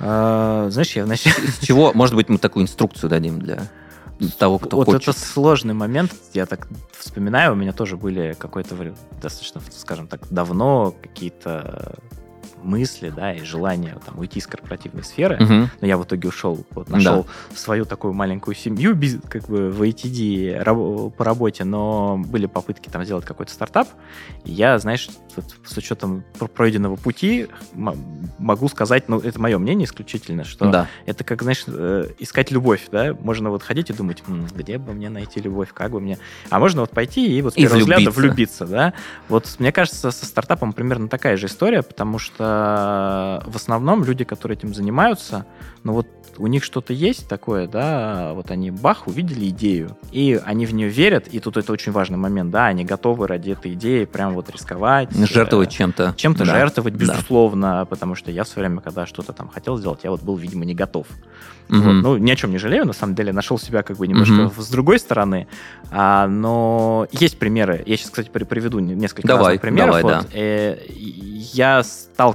А, знаешь, я вначале... С чего, может быть, мы такую инструкцию дадим для того, кто вот хочет? это сложный момент. Я так вспоминаю, у меня тоже были какое-то достаточно, скажем так, давно какие-то мысли, да, и желание там уйти из корпоративной сферы. Мгм. Но я в итоге ушел, вот, нашел свою такую маленькую семью как бы в ATD раб- по работе, но были попытки там сделать какой-то стартап. И я, знаешь, вот с учетом пр- пройденного пути могу сказать, ну, это мое мнение исключительно, что Да. это как, знаешь, э, искать любовь, да? Можно вот ходить и думать, «М, где бы мне найти любовь, как бы мне... А можно вот пойти и вот с И первого взгляда влюбиться, да? Вот мне кажется, со стартапом примерно такая же история, потому что в основном люди, которые этим занимаются, ну вот у них что-то есть такое, да, вот они бах, увидели идею, и они в нее верят, и тут это очень важный момент, да, они готовы ради этой идеи прям вот рисковать. Жертвовать э, чем-то. чем-то Да. жертвовать, Да. безусловно, потому что я в свое время, когда что-то там хотел сделать, я вот был, видимо, не готов. Мгм. Вот, ну, ни о чем не жалею, на самом деле, нашел себя как бы немножко в- с другой стороны, А, но есть примеры, я сейчас, кстати, при- приведу не- несколько Давай, разных примеров. давай, Вот, э, и я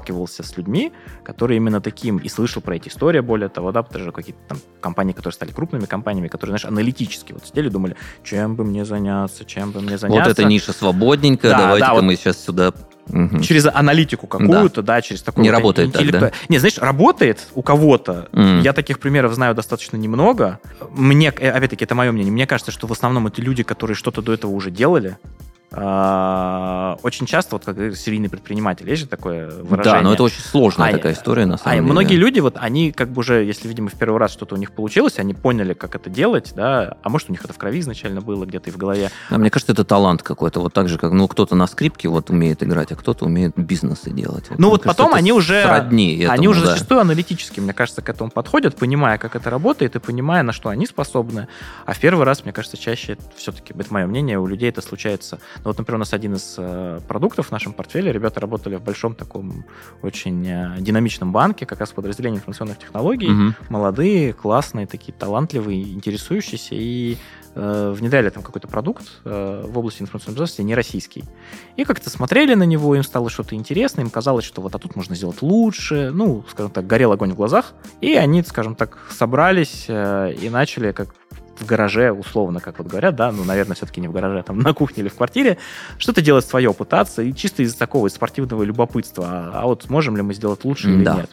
сталкивался с людьми, которые именно таким, и слышал про эти истории, более того, да, потому что какие-то там компании, которые стали крупными компаниями, которые, знаешь, аналитически вот сидели, думали, чем бы мне заняться, чем бы мне заняться. Вот эта ниша свободненькая, Да, давайте-ка да, вот- мы сейчас сюда... Мгм. через аналитику какую-то, да, через такой Не вот работает так, интеллекту- да? Не, знаешь, работает у кого-то. М. Я таких примеров знаю достаточно немного. Мне, э, опять-таки, это мое мнение. Мне кажется, что в основном это люди, которые что-то до этого уже делали. А, Очень часто, вот как серийный предприниматель, есть же такое выражение. Да, но это очень сложная А, такая история, на А самом деле. многие люди, вот они как бы уже, если, видимо, в первый раз что-то у них получилось, они поняли, как это делать, да, а может, у них это в крови изначально было, где-то и в голове. А мне кажется, это талант какой-то. Вот так же, как ну, кто-то на скрипке вот умеет играть, а кто-то умеет бизнесы делать. Ну мне вот кажется, потом они уже, сродни они этому, уже да. зачастую аналитически, мне кажется, к этому подходят, понимая, как это работает и понимая, на что они способны. А в первый раз, мне кажется, чаще все-таки, это мое мнение, у людей это случается. Ну вот, например, у нас один из э, продуктов в нашем портфеле, ребята работали в большом таком очень э, динамичном банке, как раз в подразделении информационных технологий, Мгм. молодые, классные, такие талантливые, интересующиеся, и э, внедряли там какой-то продукт э, в области информационной безопасности, не российский. И как-то смотрели на него, им стало что-то интересно, им казалось, что вот а тут можно сделать лучше, ну, скажем так, горел огонь в глазах, и они, скажем так, собрались э, и начали как в гараже, условно, как вот говорят, да, ну, наверное, все-таки не в гараже, а там на кухне или в квартире, что-то делать свое, пытаться, и чисто из такого из спортивного любопытства, а, а вот сможем ли мы сделать лучше или Да. нет.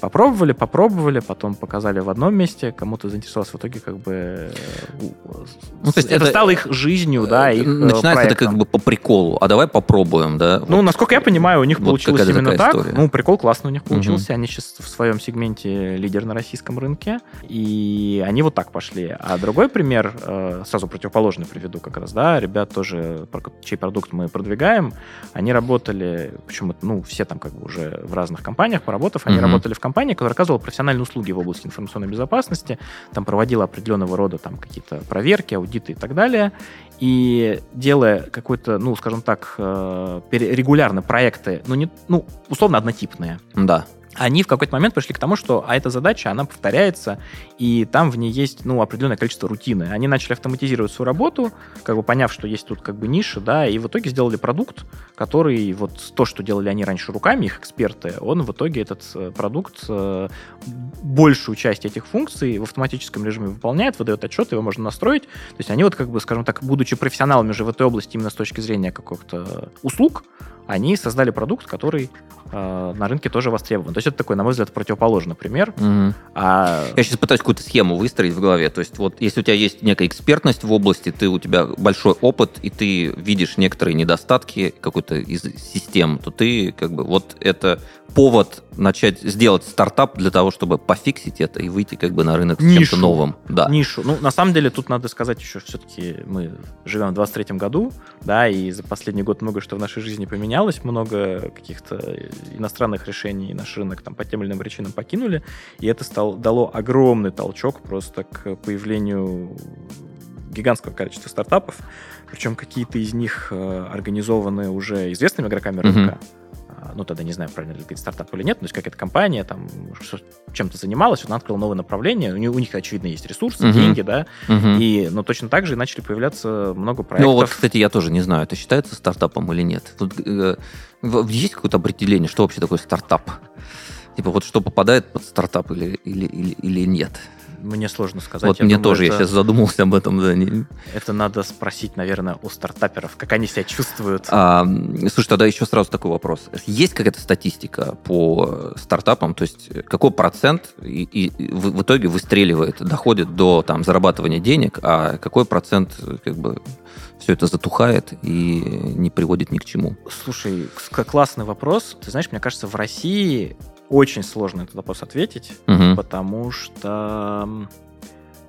Попробовали, попробовали, потом показали в одном месте, кому-то заинтересовался, в итоге как бы... э, Ну, то есть это, это- стало их жизнью, да, их э, Начинается это проектом. как бы по приколу. А давай попробуем, да? Ну, Вот. насколько я понимаю, у них вот получилось именно так. история. Ну, прикол классно у них получился. Они сейчас в своем сегменте лидер на российском рынке. И они вот так пошли. А другой пример, э, сразу противоположный приведу как раз, да, ребят тоже, чей продукт мы продвигаем, они работали, почему ну, все там как бы уже в разных компаниях, поработав, они Мгм. работали в компании, которая оказывала профессиональные услуги в области информационной безопасности, там проводила определенного рода там какие-то проверки, аудиты и так далее, и делая какой-то, ну, скажем так, э, регулярно проекты, ну, не, ну, условно однотипные, Да. Они в какой-то момент пришли к тому, что а эта задача, она повторяется, и там в ней есть, ну, определенное количество рутины. Они начали автоматизировать свою работу, как бы поняв, что есть тут как бы ниша, да, и в итоге сделали продукт, который вот то, что делали они раньше руками, их эксперты, он в итоге этот э, продукт э, большую часть этих функций в автоматическом режиме выполняет, выдает отчет, его можно настроить. То есть они вот как бы, скажем так, будучи профессионалами уже в этой области именно с точки зрения каких-то услуг, они создали продукт, который э, на рынке тоже востребован. То есть это такой, на мой взгляд, противоположный пример. Мгм. А, Я сейчас пытаюсь какую-то схему выстроить в голове. То есть вот если у тебя есть некая экспертность в области, ты у тебя большой опыт, и ты видишь некоторые недостатки какой-то из систем, то ты как бы вот это повод начать сделать стартап для того, чтобы пофиксить это и выйти как бы на рынок с чем-то новым. Да. нишу. Ну, на самом деле, тут надо сказать еще, все-таки мы живем в 23-м году, да, и за последний год много что в нашей жизни поменялось, много каких-то иностранных решений, наш рынок там по тем или иным причинам покинули, и это стал, дало огромный толчок просто к появлению гигантского количества стартапов, причем какие-то из них э, организованы уже известными игроками рынка, А, ну, тогда не знаю, правильно ли говорить стартап или нет, но то есть какая-то компания там чем-то занималась, вот она открыла новое направление, у них, у них, очевидно, есть ресурсы, Мгм. деньги, да, Мгм. и, но точно так же начали появляться много проектов. Ну вот, кстати, я тоже не знаю, это считается стартапом или нет. Вот, э, есть какое-то определение, что вообще такое стартап? Типа вот что попадает под стартап или, или, или, или нет? Мне сложно сказать. вот я мне думаю, тоже, это, я сейчас задумался об этом. Да, не- это надо спросить, наверное, у стартаперов, как они себя чувствуют. А, слушай, тогда еще сразу такой вопрос. Есть какая-то статистика по стартапам? То есть какой процент и, и в, в итоге выстреливает, доходит до там, зарабатывания денег, а какой процент как бы все это затухает и не приводит ни к чему? Слушай, классный вопрос. Ты знаешь, мне кажется, в России очень сложно этот вопрос ответить, Мгм. потому что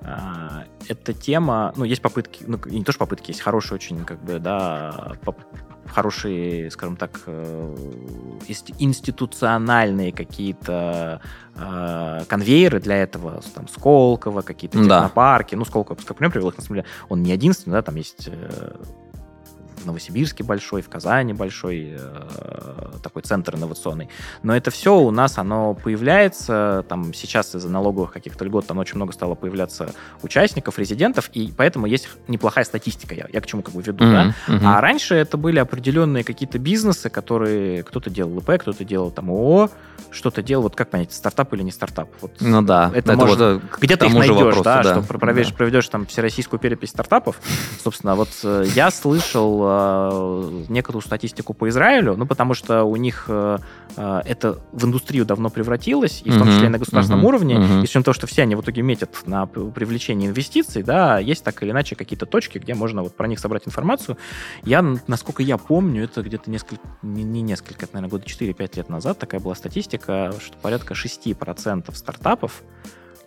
а, эта тема, ну, есть попытки, ну, не то, что попытки, есть хорошие очень, как бы, да, поп- хорошие, скажем так, э, инст- институциональные какие-то э, конвейеры для этого, там, Сколково, какие-то Да. технопарки, ну, Сколково, как пример привел их, на самом деле, он не единственный, да, там есть э, в Новосибирске большой, в Казани большой э, такой центр инновационный. Но это все у нас, оно появляется, там сейчас из-за налоговых каких-то льгот там очень много стало появляться участников, резидентов, и поэтому есть неплохая статистика, я, я к чему как бы веду, да. Мгм, мгм. А раньше это были определенные какие-то бизнесы, которые кто-то делал ИП, кто-то делал там ООО, что-то делал, вот как понять, стартап или не стартап? Вот Ну да, это можно- вот, э, к где-то их найдешь, вопросу, да, да. что про- проведешь, Да. проведешь там всероссийскую перепись стартапов. Собственно, вот э, я слышал некоторую статистику по Израилю, ну, потому что у них э, э, это в индустрию давно превратилось, и в том числе и на государственном уровне, и с учетом того, что все они в итоге метят на привлечение инвестиций, да, есть так или иначе какие-то точки, где можно вот про них собрать информацию. Я, насколько я помню, это где-то несколько, не, не несколько, это, наверное, года 4-5 лет назад такая была статистика, что порядка 6% стартапов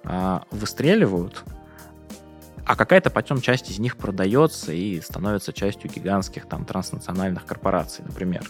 а, выстреливают, а какая-то потом часть из них продается и становится частью гигантских там транснациональных корпораций, например.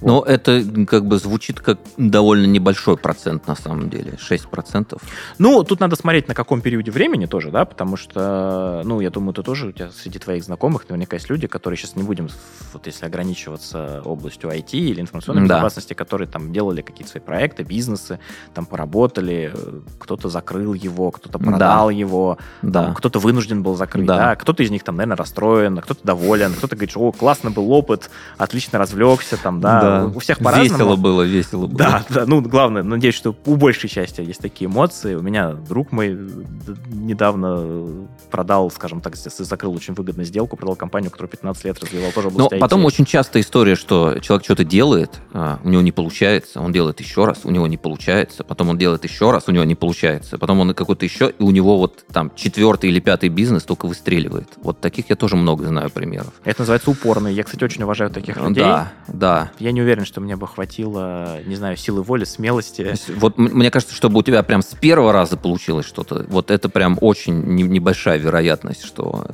Но это м, как бы звучит как довольно небольшой процент на самом деле, 6%. Ну, тут надо смотреть, на каком периоде времени тоже, да, потому что, ну, я думаю, ты тоже, у тебя среди твоих знакомых наверняка есть люди, которые сейчас не будем, вот если ограничиваться областью IT или информационной Да. безопасности, которые там делали какие-то свои проекты, бизнесы, там поработали, э, кто-то закрыл его, кто-то Да. продал его, Да. кто-то вынужден был закрыть, Да. да. кто-то из них там, наверное, расстроен, а кто-то доволен, кто-то говорит, что, о, классный был опыт, отлично развлекся, там, да, у всех по-разному. Весело было, весело было. Да, да, ну, главное, надеюсь, что у большей части есть такие эмоции. У меня друг мой д- недавно продал, скажем так, закрыл очень выгодную сделку, продал компанию, которую 15 лет развивал тоже Но потом IT. очень часто история, что человек что-то делает, а, у него не получается, он делает еще раз, у него не получается, потом он делает еще раз, у него не получается, потом он какой-то еще, и у него вот там четвертый или пятый бизнес только выстреливает. Вот таких я тоже много знаю примеров. Это называется упорный. Я, кстати, очень уважаю таких людей. Да, да. Я не уверен, что мне бы хватило, не знаю, силы воли, смелости. Вот мне кажется, чтобы у тебя прям с первого раза получилось что-то, вот это прям очень не- небольшая вероятность, что,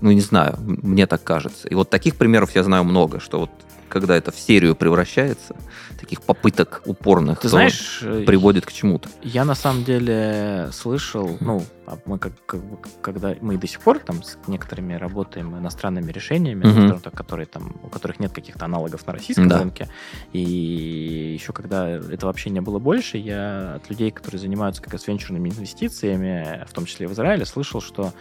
ну не знаю, мне так кажется. И вот таких примеров я знаю много, что вот когда это в серию превращается, таких попыток упорных, Ты знаешь, э, приводит к чему-то. Я на самом деле слышал, ну, а мы как, как когда мы до сих пор там с некоторыми работаем иностранными решениями, так, которые там, у которых нет каких-то аналогов на российском Да. рынке, и еще когда этого вообще не было больше, я от людей, которые занимаются как раз венчурными инвестициями, в том числе в Израиле, слышал, что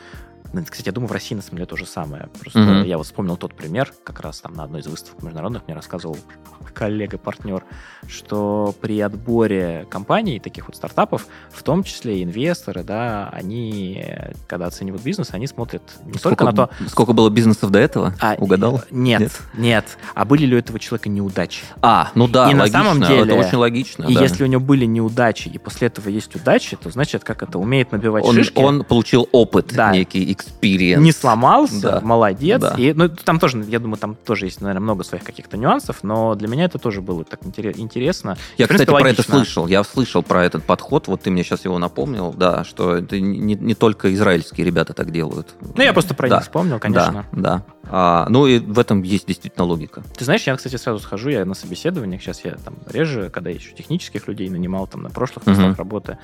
Кстати, я думаю, в России на самом деле то же самое. Просто Мгм. я вот вспомнил тот пример, как раз там на одной из выставок международных мне рассказывал [laughs] коллега-партнер, что при отборе компаний, таких вот стартапов, в том числе инвесторы, да, они, когда оценивают бизнес, они смотрят не только на то, сколько было бизнесов до этого? а, Угадал? Нет, Нет? нет, А были ли у этого человека неудачи? А, ну да, И на логично, самом деле- это очень логично. и да. если у него были неудачи, и после этого есть удачи, то значит, как это умеет набивать он, шишки. он получил опыт, Да. некий experience. не сломался, Да. молодец. Да. И, ну, там тоже, я думаю, там тоже есть, наверное, много своих каких-то нюансов, но для меня это тоже было так интере- интересно. Я, принципе, кстати, про это логично. слышал. Я слышал про этот подход. Вот ты мне сейчас его напомнил, да, что это не, не только израильские ребята так делают. Ну, я просто про Да. них вспомнил, конечно. Да, да. А, ну и в этом есть действительно логика. Ты знаешь, я, кстати, сразу схожу, я на собеседованиях, сейчас я там реже, когда я еще технических людей нанимал там на прошлых местах работы,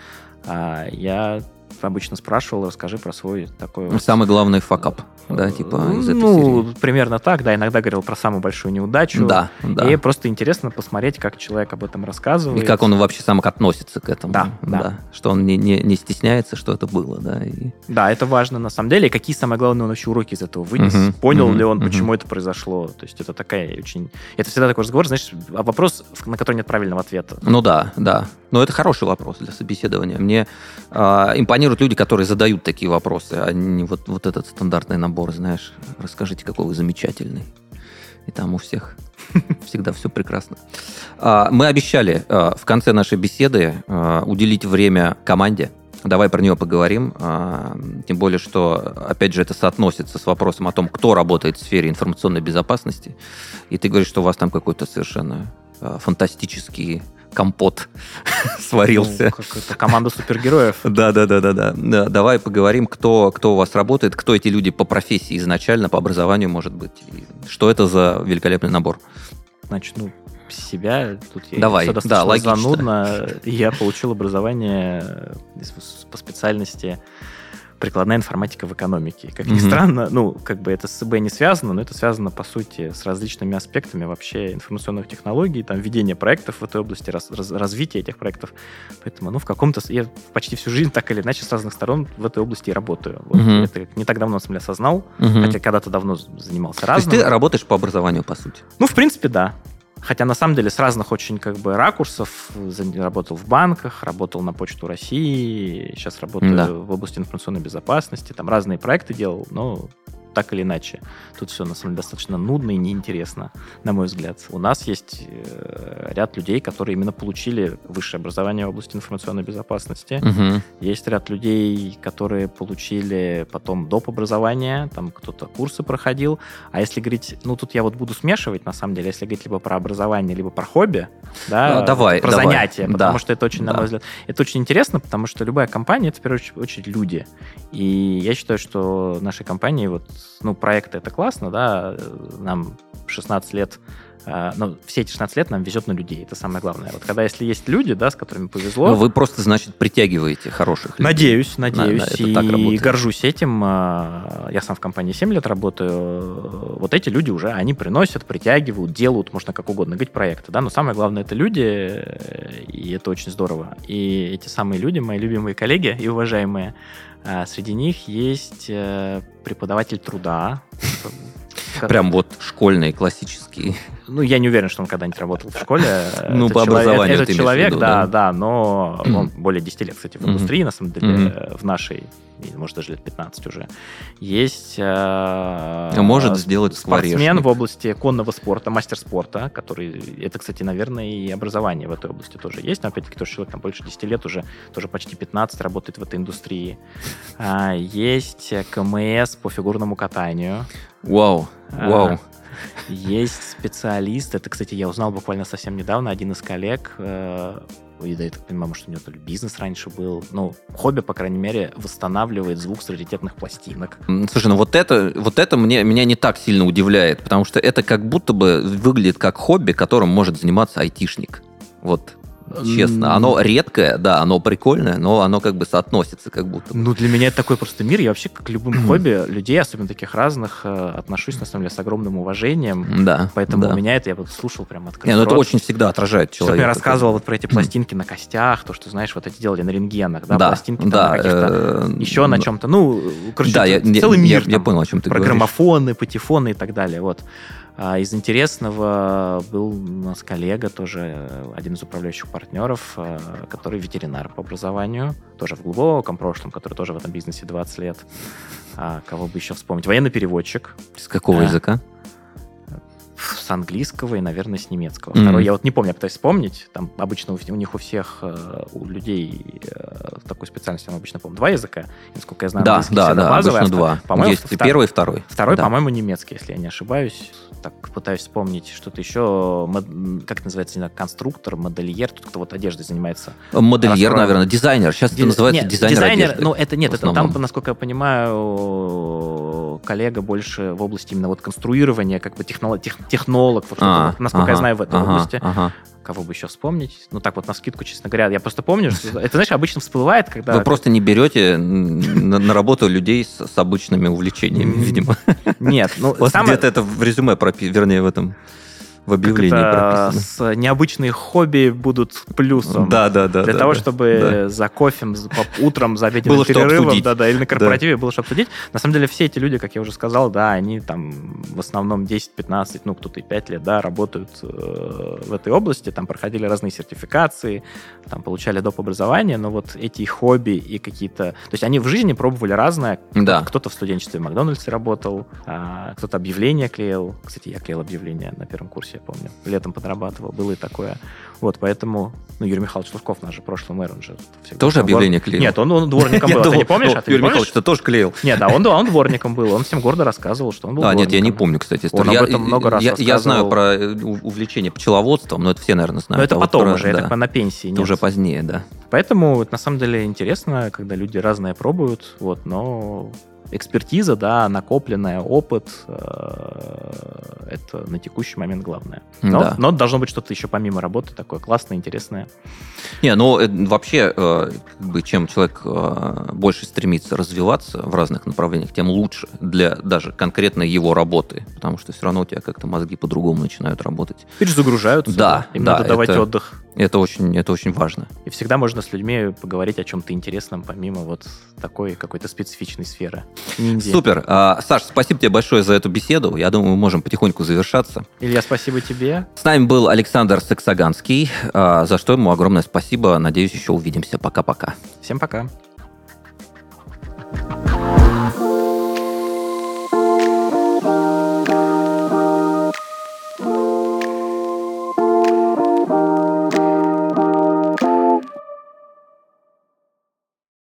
а, я обычно спрашивал, расскажи про свой такой... вот- Самый главный факап, да, типа из этой ну, серии. примерно так, да, иногда говорил про самую большую неудачу. Да, да. И просто интересно посмотреть, как человек об этом рассказывает. И как он вообще сам относится к этому. Да, да. Что он не, не, не стесняется, что это было, да. И... Да, это важно на самом деле. И какие самые главные он вообще уроки из этого вынес? Мгм, Понял мгм, ли он, мгм. почему это произошло? То есть это такая очень... Это всегда такой разговор, знаешь, вопрос, на который нет правильного ответа. Ну да, да. Но это хороший вопрос для собеседования. Мне а, импонируют люди, которые задают такие вопросы, а не вот, вот этот стандартный набор, знаешь, расскажите, какой вы замечательный. И там у всех [laughs] всегда все прекрасно. А, Мы обещали а, в конце нашей беседы уделить время команде. Давай про нее поговорим. Тем более, что, опять же, это соотносится с вопросом о том, кто работает в сфере информационной безопасности. И ты говоришь, что у вас там какой-то совершенно фантастический компот [laughs] сварился. Ну, как это команда супергероев. Да, да, да, да, да. Да, Давай поговорим, кто, кто у вас работает, кто эти люди по профессии изначально, по образованию, может быть. что это за великолепный набор. Начну себя. Тут я Давай, да, логично. занудно. Я получил образование по специальности прикладная информатика в экономике. Как ни Мгм. странно, ну, как бы это с СБ не связано, но это связано, по сути, с различными аспектами вообще информационных технологий, там, ведения проектов в этой области, раз- раз- развития этих проектов. Поэтому, ну, в каком-то... Я почти всю жизнь так или иначе с разных сторон в этой области и работаю. Вот Мгм. Это не так давно, на самом деле, осознал, Мгм. хотя когда-то давно занимался То есть разным. ты работаешь по образованию, по сути. Ну, в принципе, да. Хотя, на самом деле, с разных очень как бы ракурсов. Работал в банках, работал на Почту России, сейчас работаю Да. в области информационной безопасности, там разные проекты делал, но так или иначе. Тут все, на самом деле, достаточно нудно и неинтересно, на мой взгляд. У нас есть э, ряд людей, которые именно получили высшее образование в области информационной безопасности. Мгм. Есть ряд людей, которые получили потом доп. образование, там кто-то курсы проходил. А если говорить, ну тут я вот буду смешивать, на самом деле, если говорить либо про образование, либо про хобби, да, А, давай, про давай. занятия, потому Да. что это очень, на Да. мой взгляд, это очень интересно, потому что любая компания это в первую очередь- очередь люди. И я считаю, что нашей компании вот, ну, проекты это классно, да, нам 16 лет а, но все эти 16 лет нам везет на людей. Это самое главное. Вот когда если есть люди, да, с которыми повезло, Ну, Вы просто, значит, притягиваете хороших людей. Надеюсь, надеюсь. да, это и так работает. горжусь этим. А, Я сам в компании 7 лет работаю. Вот эти люди уже, они приносят, притягивают, делают, можно как угодно говорить, проекты. Да? Но самое главное, это люди, и это очень здорово. И эти самые люди, мои любимые коллеги и уважаемые, а, среди них есть э, преподаватель труда. Прям вот школьные, классические. Ну, я не уверен, что он когда-нибудь работал в школе. [laughs] Ну, Этот по человек- образованию Этот в человек, виду, да, да? да, но он более 10 лет, кстати, в индустрии, на самом деле, э, в нашей может, даже лет 15 уже. Есть... э, Может сделать спортсмен в области конного спорта, мастер спорта, который... Это, кстати, наверное, и образование в этой области тоже есть. Но, опять-таки, тоже человек там больше 10 лет уже, тоже почти 15 работает в этой индустрии. [laughs] А, Есть КМС по фигурному катанию. Вау, вау. А, Есть специалист, это, кстати, я узнал буквально совсем недавно, один из коллег, э, и да, я так понимаю, может, у него то ли бизнес раньше был, ну, хобби, по крайней мере, восстанавливает звук с раритетных пластинок. Слушай, ну вот это, вот это мне, меня не так сильно удивляет, потому что это как будто бы выглядит как хобби, которым может заниматься айтишник. Вот, честно. Оно редкое, да, оно прикольное, но оно как бы соотносится как будто. Ну, для меня это такой просто мир. Я вообще, как к любым хобби, людей, особенно таких разных, э, отношусь, на самом деле, с огромным уважением. Да, Поэтому да. у меня это, я вот слушал прям открыт Не, ну это очень всегда отражает Что человека. я рассказывал вот про эти пластинки на костях, то, что, знаешь, вот эти делали на рентгенах, да, Да, пластинки там да, на каких-то э, еще на чем-то. Ну, короче, Да, я, целый я- мир. я там, понял, о чем ты про граммофоны, патефоны и так далее. Вот. А из интересного был у нас коллега, тоже один из управляющих партнеров, э, который ветеринар по образованию, тоже в глубоком прошлом, который тоже в этом бизнесе 20 лет. А кого бы еще вспомнить? Военный переводчик С какого Да. языка? С английского и, наверное, с немецкого. Мгм. Второй, я вот не помню, я пытаюсь вспомнить. Там обычно у, у них у всех, э, у людей э, такой специальности, я обычно помню, два языка. Насколько я знаю, Да, да, да, базовый, обычно а два. По-моему, Есть втор- первый, и второй. Второй, Да. по-моему, немецкий, если я не ошибаюсь. Так пытаюсь вспомнить что-то еще. Мод- Как это называется? Не знаю, конструктор, модельер, тот, кто вот одеждой занимается. Модельер, Раскроем. наверное, дизайнер. Сейчас это Ди- называется нет, дизайнер, одежды. Ну, это нет, это там, насколько я понимаю, коллега больше в области именно вот конструирования, как бы технолог, тех- технолог, вот А, вот, насколько я ага, знаю в этой ага, области. ага. Кого бы еще вспомнить? Ну, так вот, на скидку, честно говоря. Я просто помню, что это, знаешь, обычно всплывает, когда... Вы просто не берете на, на работу людей с, с обычными увлечениями, видимо. Нет, ну, Вот самое... где-то это в резюме, пропи- вернее, в этом, в как объявлении это, прописано. с необычные хобби будут плюсом. Да, да, да. Для да, того, да. чтобы за кофе, за- по- утром, за обеденным Было перерывом, да, да, или на корпоративе было что обсудить. На самом деле все эти люди, как я уже сказал, да, они там в основном 10-15, ну, кто-то и 5 лет, да, работают э, в этой области, там проходили разные сертификации, там получали доп. образование, но вот эти хобби и какие-то... То есть они в жизни пробовали разное. Да. Кто-то в студенчестве в Макдональдсе работал, а, кто-то объявления клеил. Кстати, я клеил объявления на первом курсе, я помню. Летом подрабатывал, было и такое. Вот, поэтому... Ну, Юрий Михайлович Лужков, наш же прошлый мэр, он же... всегда Тоже объявление клеил? Нет, он, он дворником [laughs] был. Ты не помнишь? А Юрий? Михайлович, ты тоже клеил? Нет, да, он, он дворником был. Он всем гордо рассказывал, что он был А, нет, я не помню, кстати. Он об этом много раз я, я знаю про э, увлечение пчеловодством, но это все, наверное, знают. Но это А потом уже, понимаю, на пенсии. это уже позднее, да. Поэтому на самом деле интересно, когда люди разные пробуют, вот, но экспертиза, да, накопленная, опыт, э, это на текущий момент главное. Но, Да. но должно быть что-то еще помимо работы такое классное, интересное. Не, ну э, вообще, э, как бы, чем человек больше стремится развиваться в разных направлениях, тем лучше для даже конкретно его работы, потому что все равно у тебя как-то мозги по-другому начинают работать. Перезагружаются. Да, Им да, надо давать это- отдых. Это очень, это очень важно. И всегда можно с людьми поговорить о чем-то интересном, помимо вот такой какой-то специфичной сферы. Ниндзя. Супер. А, Саш, спасибо тебе большое за эту беседу. Я думаю, мы можем потихоньку завершаться. Илья, спасибо тебе. С нами был Александр Саксаганский, а, за что ему огромное спасибо. Надеюсь, еще увидимся. Пока-пока. Всем пока.